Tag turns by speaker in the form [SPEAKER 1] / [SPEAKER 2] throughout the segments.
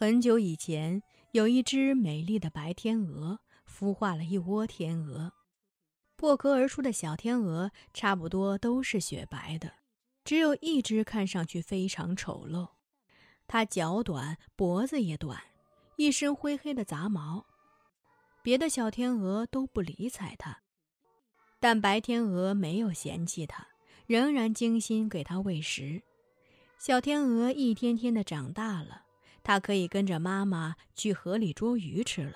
[SPEAKER 1] 很久以前，有一只美丽的白天鹅，孵化了一窝天鹅。破壳而出的小天鹅差不多都是雪白的，只有一只看上去非常丑陋。它脚短，脖子也短，一身灰黑的杂毛。别的小天鹅都不理睬它，但白天鹅没有嫌弃它，仍然精心给它喂食。小天鹅一天天的长大了。他可以跟着妈妈去河里捉鱼吃了。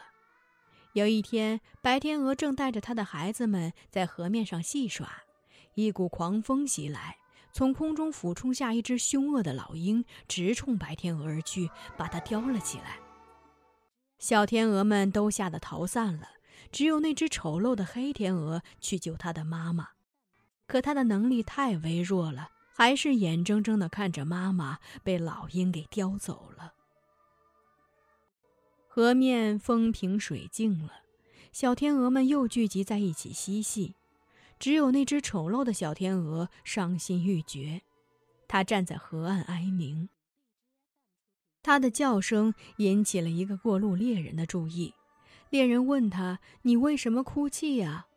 [SPEAKER 1] 有一天，白天鹅正带着它的孩子们在河面上戏耍，一股狂风袭来，从空中俯冲下一只凶恶的老鹰，直冲白天鹅而去，把它叼了起来。小天鹅们都吓得逃散了，只有那只丑陋的黑天鹅去救它的妈妈。可它的能力太微弱了，还是眼睁睁地看着妈妈被老鹰给叼走了。河面风平水静了，小天鹅们又聚集在一起嬉戏。只有那只丑陋的小天鹅伤心欲绝，它站在河岸哀鸣。它的叫声引起了一个过路猎人的注意。猎人问他：“你为什么哭泣呀？”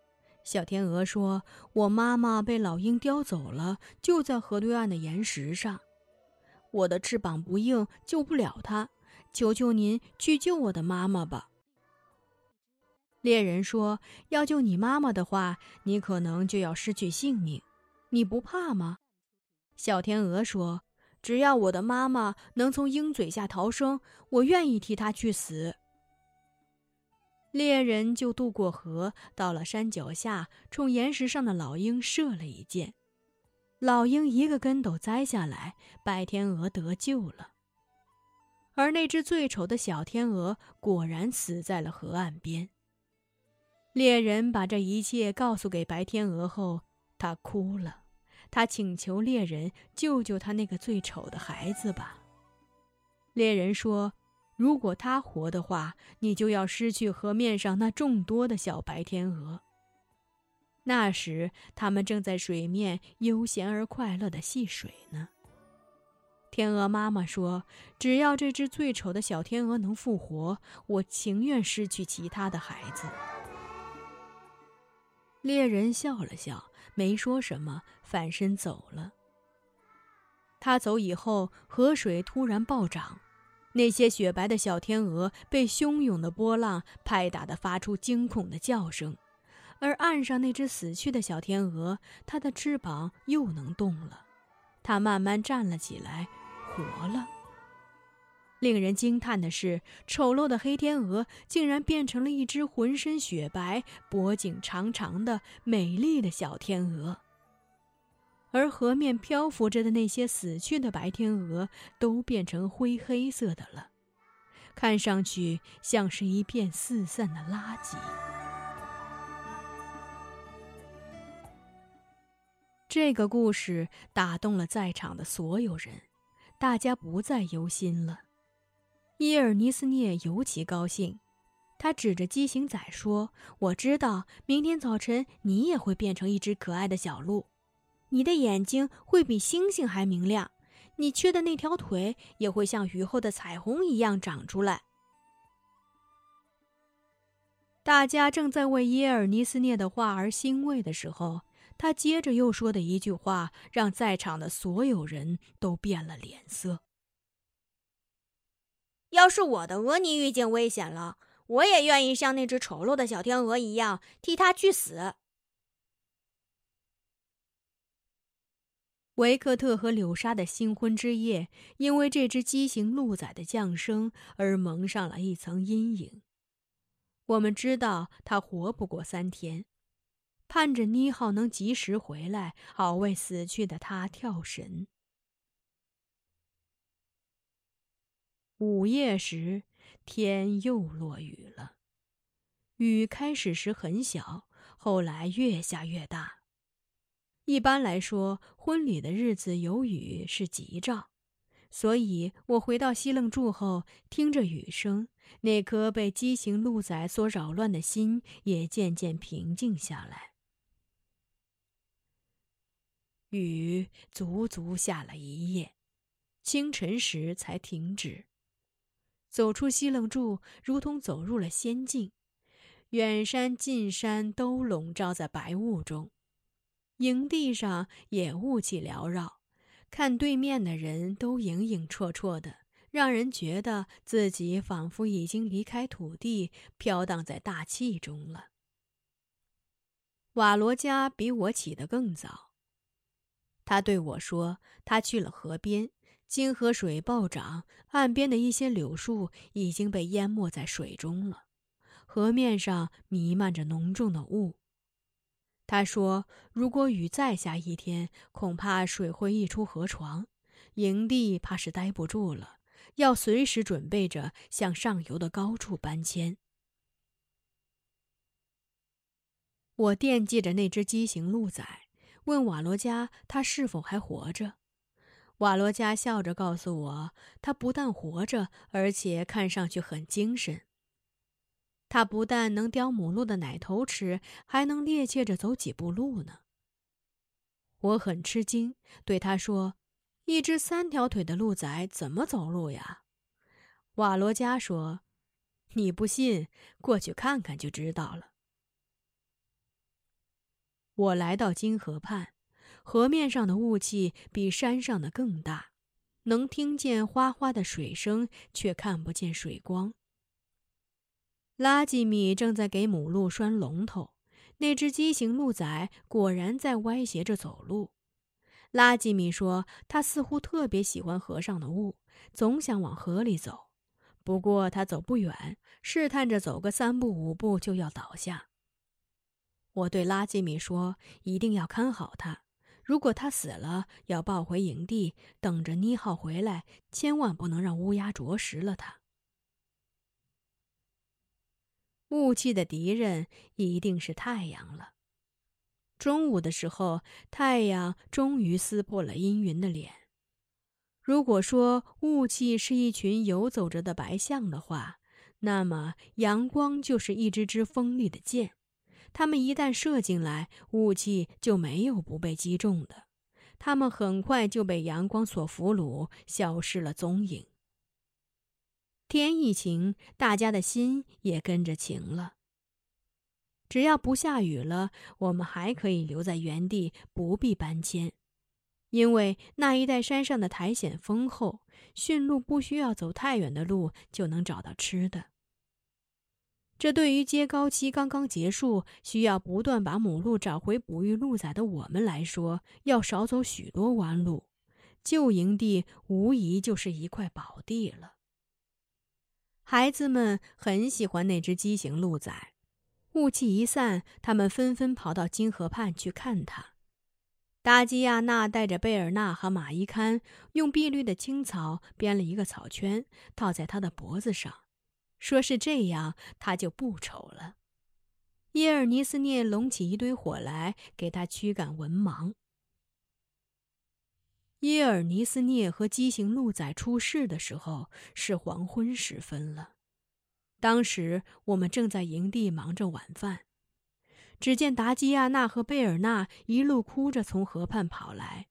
[SPEAKER 1] 小天鹅说：“我妈妈被老鹰叼走了，就在河对岸的岩石上。我的翅膀不硬，救不了它。”求求您去救我的妈妈吧。猎人说：“要救你妈妈的话，你可能就要失去性命，你不怕吗？”小天鹅说：“只要我的妈妈能从鹰嘴下逃生，我愿意替她去死。”猎人就渡过河，到了山脚下，冲岩石上的老鹰射了一箭，老鹰一个跟斗栽下来，白天鹅得救了。而那只最丑的小天鹅果然死在了河岸边。猎人把这一切告诉给白天鹅后，他哭了。他请求猎人救救他那个最丑的孩子吧。猎人说：“如果他活的话，你就要失去河面上那众多的小白天鹅。”那时，他们正在水面悠闲而快乐地戏水呢。天鹅妈妈说：“只要这只最丑的小天鹅能复活，我情愿失去其他的孩子。”猎人笑了笑，没说什么，反身走了。他走以后，河水突然暴涨，那些雪白的小天鹅被汹涌的波浪拍打得发出惊恐的叫声，而岸上那只死去的小天鹅，它的翅膀又能动了，它慢慢站了起来。活了。令人惊叹的是，丑陋的黑天鹅竟然变成了一只浑身雪白、脖颈长长的美丽的小天鹅。而河面漂浮着的那些死去的白天鹅都变成灰黑色的了，看上去像是一片四散的垃圾。这个故事打动了在场的所有人。大家不再忧心了。伊尔尼斯涅尤其高兴，他指着畸形仔说：“我知道，明天早晨你也会变成一只可爱的小鹿，你的眼睛会比星星还明亮，你缺的那条腿也会像雨后的彩虹一样长出来。”大家正在为耶尔尼斯涅的话而欣慰的时候。他接着又说的一句话，让在场的所有人都变了脸色。
[SPEAKER 2] 要是我的鹅尼遇见危险了，我也愿意像那只丑陋的小天鹅一样替他去死。
[SPEAKER 1] 维克特和柳莎的新婚之夜，因为这只畸形鹿仔的降生而蒙上了一层阴影。我们知道他活不过三天。盼着妮浩能及时回来，好为死去的他跳神。午夜时，天又落雨了。雨开始时很小，后来越下越大。一般来说，婚礼的日子有雨是吉兆，所以我回到西楞住后，听着雨声，那颗被畸形鹿仔所扰乱的心也渐渐平静下来。雨足足下了一夜，清晨时才停止。走出西楞柱，如同走入了仙境。远山近山都笼罩在白雾中，营地上也雾气缭绕，看对面的人都影影绰绰的，让人觉得自己仿佛已经离开土地，飘荡在大气中了。瓦罗加比我起得更早，他对我说：“他去了河边，金河水暴涨，岸边的一些柳树已经被淹没在水中了。”河面上弥漫着浓重的雾。他说：“如果雨再下一天，恐怕水会溢出河床，营地怕是待不住了，要随时准备着向上游的高处搬迁。”我惦记着那只畸形鹿仔，问瓦罗加他是否还活着。瓦罗加笑着告诉我，他不但活着，而且看上去很精神。他不但能叼母鹿的奶头吃，还能趔趄着走几步路呢。我很吃惊，对他说：“一只三条腿的鹿仔怎么走路呀？”瓦罗加说：“你不信，过去看看就知道了。”我来到金河畔，河面上的雾气比山上的更大，能听见哗哗的水声，却看不见水光。拉吉米正在给母鹿拴龙头，那只畸形鹿仔果然在歪斜着走路。拉吉米说：“他似乎特别喜欢河上的雾，总想往河里走。不过他走不远，试探着走个三步五步就要倒下。”我对拉基米说：“一定要看好他，如果他死了，要抱回营地，等着妮浩回来，千万不能让乌鸦啄食了他。”雾气的敌人一定是太阳了。中午的时候，太阳终于撕破了阴云的脸。如果说雾气是一群游走着的白象的话，那么阳光就是一支支锋利的箭。他们一旦射进来，雾气就没有不被击中的。他们很快就被阳光所俘虏，消失了踪影。天一晴，大家的心也跟着晴了。只要不下雨了，我们还可以留在原地，不必搬迁，因为那一带山上的苔藓丰厚，驯鹿不需要走太远的路就能找到吃的。这对于接高期刚刚结束，需要不断把母鹿找回哺育鹿崽的我们来说，要少走许多弯路。旧营地无疑就是一块宝地了。孩子们很喜欢那只畸形鹿仔。雾气一散，他们纷纷跑到金河畔去看它。达基亚娜带着贝尔纳和马伊堪，用碧绿的青草编了一个草圈，套在他的脖子上，说是这样，他就不丑了。耶尔尼斯涅拢起一堆火来，给他驱赶文盲。耶尔尼斯涅和畸形鹿仔出事的时候是黄昏时分了。当时我们正在营地忙着晚饭，只见达基亚娜和贝尔纳一路哭着从河畔跑来。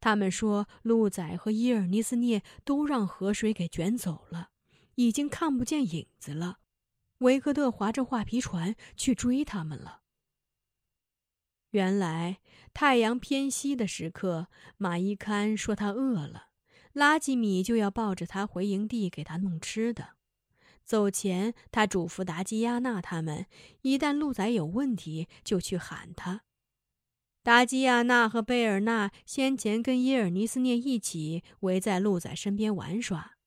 [SPEAKER 1] 他们说，鹿仔和耶尔尼斯涅都让河水给卷走了，已经看不见影子了。维克特划着画皮船去追他们了。原来太阳偏西的时刻，马伊堪说他饿了，拉吉米就要抱着他回营地给他弄吃的。走前，他嘱咐达基亚娜他们，一旦鹿仔有问题，就去喊他。达基亚娜和贝尔纳先前跟耶尔尼斯涅一起围在鹿仔身边玩耍，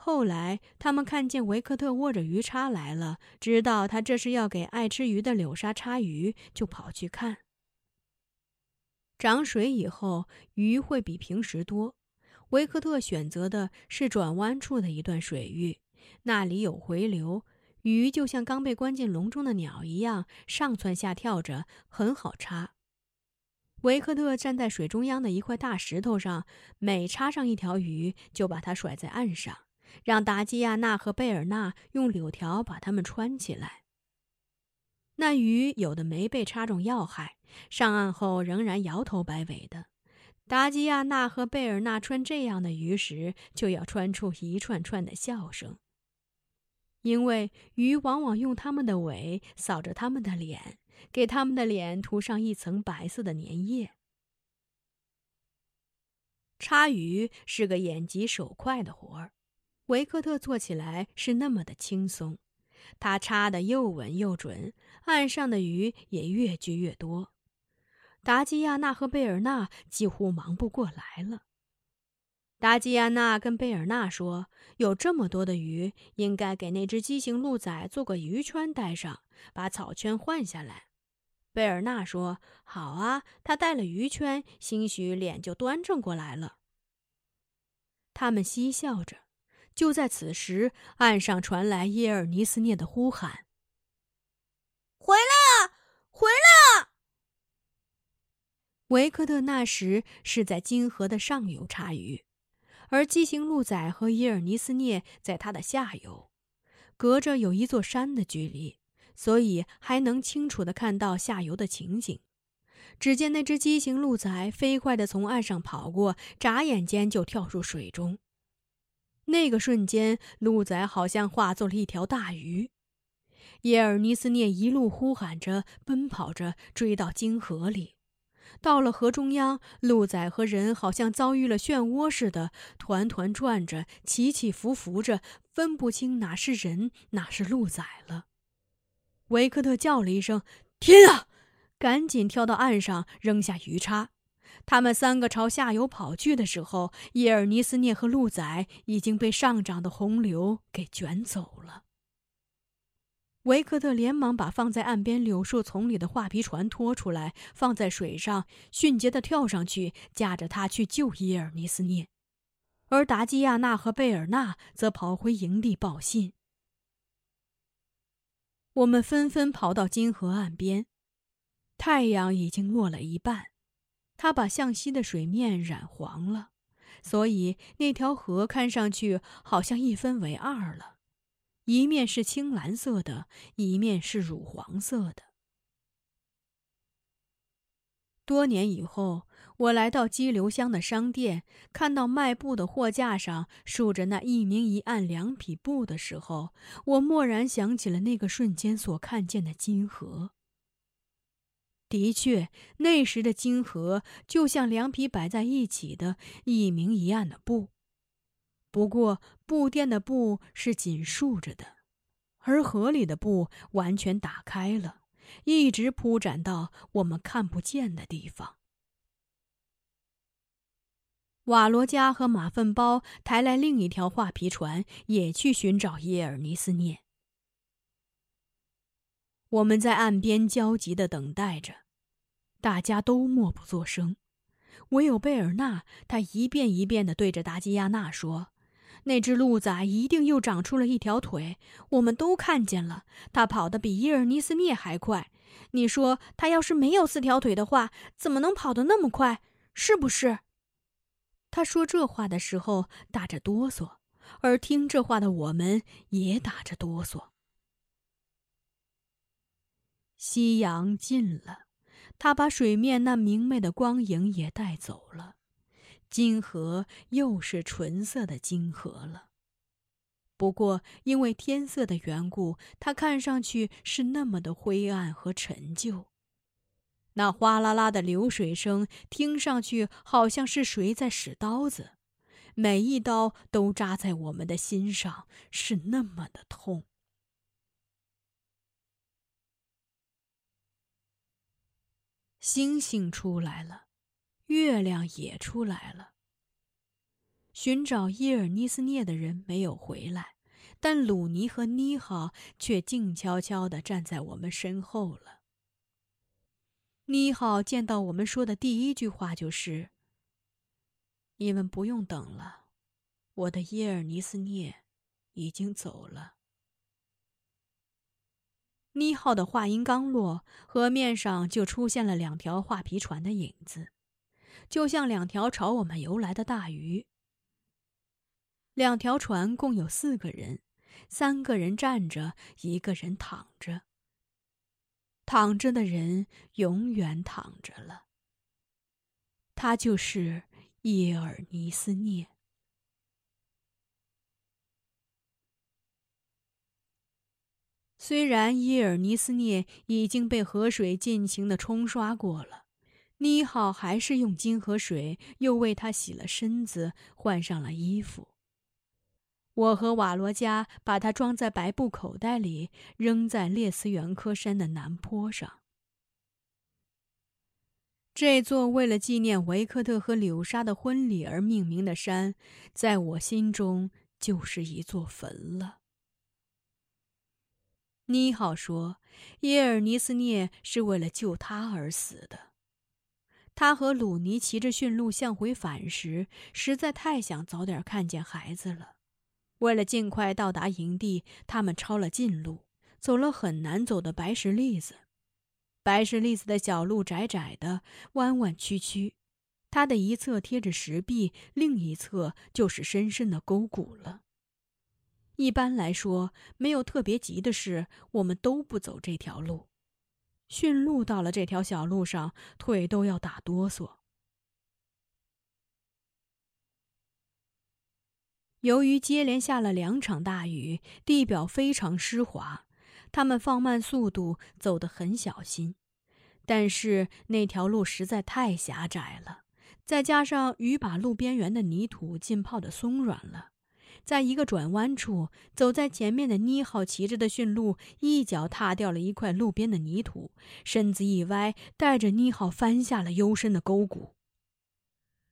[SPEAKER 1] 后来他们看见维克特握着鱼叉来了，知道他这是要给爱吃鱼的柳沙叉鱼，就跑去看。涨水以后，鱼会比平时多。维克特选择的是转弯处的一段水域，那里有回流，鱼就像刚被关进笼中的鸟一样上蹿下跳着，很好插。维克特站在水中央的一块大石头上，每插上一条鱼，就把它甩在岸上，让达基亚娜和贝尔纳用柳条把它们穿起来。那鱼有的没被插中要害，上岸后仍然摇头摆尾的。达基亚娜和贝尔纳穿这样的鱼时，就要穿出一串串的笑声，因为鱼往往用它们的尾扫着它们的脸，给它们的脸涂上一层白色的粘液。插鱼是个眼疾手快的活儿，维克特做起来是那么的轻松，他插的又稳又准，岸上的鱼也越聚越多。达基亚娜和贝尔纳几乎忙不过来了。达基亚娜跟贝尔纳说：“有这么多的鱼，应该给那只畸形鹿仔做个鱼圈戴上，把草圈换下来。”贝尔纳说：“好啊，他戴了鱼圈，兴许脸就端正过来了。”他们嬉笑着。就在此时，岸上传来耶尔尼斯涅的呼喊：“
[SPEAKER 2] 回来啊，回来啊！”
[SPEAKER 1] 维克特那时是在金河的上游插鱼，而畸形鹿仔和耶尔尼斯涅在它的下游，隔着有一座山的距离，所以还能清楚地看到下游的情景。只见那只畸形鹿仔飞快地从岸上跑过，眨眼间就跳入水中。那个瞬间，鹿仔好像化作了一条大鱼。耶尔尼斯涅一路呼喊着，奔跑着，追到金河里。到了河中央，鹿仔和人好像遭遇了漩涡似的，团团转着，起起伏伏着，分不清哪是人，哪是鹿仔了。维克特叫了一声：“天啊！”赶紧跳到岸上，扔下鱼叉。他们三个朝下游跑去的时候，叶尔尼斯涅和鹿仔已经被上涨的洪流给卷走了。维克特连忙把放在岸边柳树丛里的画皮船拖出来，放在水上，迅捷地跳上去，驾着它去救伊尔尼斯涅。而达基亚娜和贝尔纳则跑回营地报信。我们纷纷跑到金河岸边，太阳已经落了一半，它把向西的水面染黄了，所以那条河看上去好像一分为二了。一面是青蓝色的，一面是乳黄色的。多年以后，我来到激流乡的商店，看到卖布的货架上竖着那一明一暗两匹布的时候，我蓦然想起了那个瞬间所看见的金河。的确，那时的金河就像两匹摆在一起的一明一暗的布。不过，布店的布是紧竖着的，而河里的布完全打开了，一直铺展到我们看不见的地方。瓦罗加和马粪包抬来另一条画皮船，也去寻找耶尔尼斯涅。我们在岸边焦急的等待着，大家都默不作声，唯有贝尔纳，他一遍一遍的对着达基亚娜说。那只鹿仔一定又长出了一条腿，我们都看见了。它跑得比伊尔尼斯涅还快。你说，它要是没有四条腿的话，怎么能跑得那么快？是不是？他说这话的时候打着哆嗦，而听这话的我们也打着哆嗦。夕阳近了，它把水面那明媚的光影也带走了。金河又是纯色的金河了，不过因为天色的缘故，它看上去是那么的灰暗和陈旧。那哗啦啦的流水声听上去好像是谁在使刀子，每一刀都扎在我们的心上，是那么的痛。星星出来了。月亮也出来了。寻找伊尔尼斯涅的人没有回来，但鲁尼和妮浩却静悄悄地站在我们身后了。妮浩见到我们说的第一句话就是：“你们不用等了，我的耶尔尼斯涅已经走了。妮浩的话音刚落，河面上就出现了两条画皮船的影子，就像两条朝我们游来的大鱼。两条船共有四个人，三个人站着，一个人躺着。躺着的人永远躺着了。他就是叶尔尼斯涅。虽然伊尔尼斯涅已经被河水尽情的冲刷过了，妮好还是用金河水又为他洗了身子，换上了衣服。我和瓦罗加把他装在白布口袋里，扔在列斯原科山的南坡上。这座为了纪念维克特和柳莎的婚礼而命名的山，在我心中就是一座坟了。妮好说：“耶尔尼斯涅是为了救他而死的。他和鲁尼骑着驯鹿向回返时，实在太想早点看见孩子了。为了尽快到达营地，他们抄了近路，走了很难走的白石栗子。白石栗子的小路窄窄的，弯弯曲曲，它的一侧贴着石壁，另一侧就是深深的沟谷了。”一般来说，没有特别急的事，我们都不走这条路。驯鹿到了这条小路上，腿都要打哆嗦。由于接连下了两场大雨，地表非常湿滑，他们放慢速度，走得很小心。但是那条路实在太狭窄了，再加上雨把路边缘的泥土浸泡的松软了。在一个转弯处，走在前面的妮浩骑着的驯鹿一脚踏掉了一块路边的泥土，身子一歪，带着妮浩翻下了幽深的沟谷。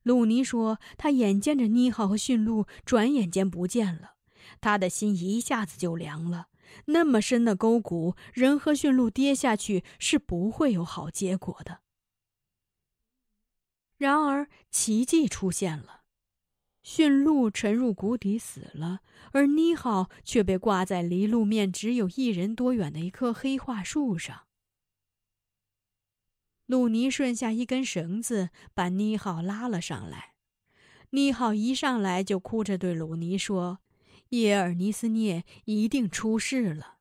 [SPEAKER 1] 鲁尼说：“他眼见着妮浩和驯鹿转眼间不见了，他的心一下子就凉了。那么深的沟谷，人和驯鹿跌下去是不会有好结果的。然而，奇迹出现了。”驯鹿沉入谷底死了，而妮好却被挂在离路面只有一人多远的一棵黑桦树上。鲁尼顺下一根绳子，把妮好拉了上来。妮好一上来就哭着对鲁尼说：“耶尔尼斯涅一定出事了，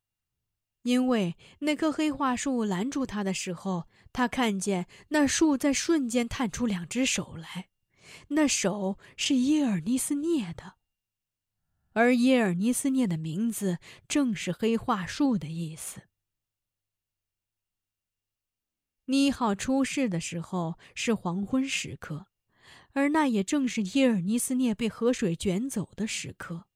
[SPEAKER 1] 因为那棵黑桦树拦住他的时候，他看见那树在瞬间探出两只手来。”那手是耶尔尼斯涅的，而耶尔尼斯涅的名字正是黑桦树的意思。妮好出事的时候是黄昏时刻，而那也正是耶尔尼斯涅被河水卷走的时刻。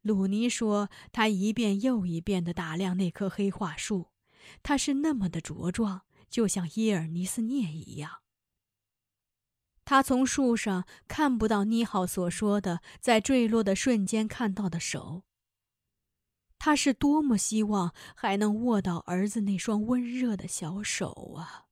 [SPEAKER 1] 鲁尼说，他一遍又一遍的打量那棵黑桦树，它是那么的茁壮，就像耶尔尼斯涅一样。他从树上看不到妮好所说的在坠落的瞬间看到的手。他是多么希望还能握到儿子那双温热的小手啊！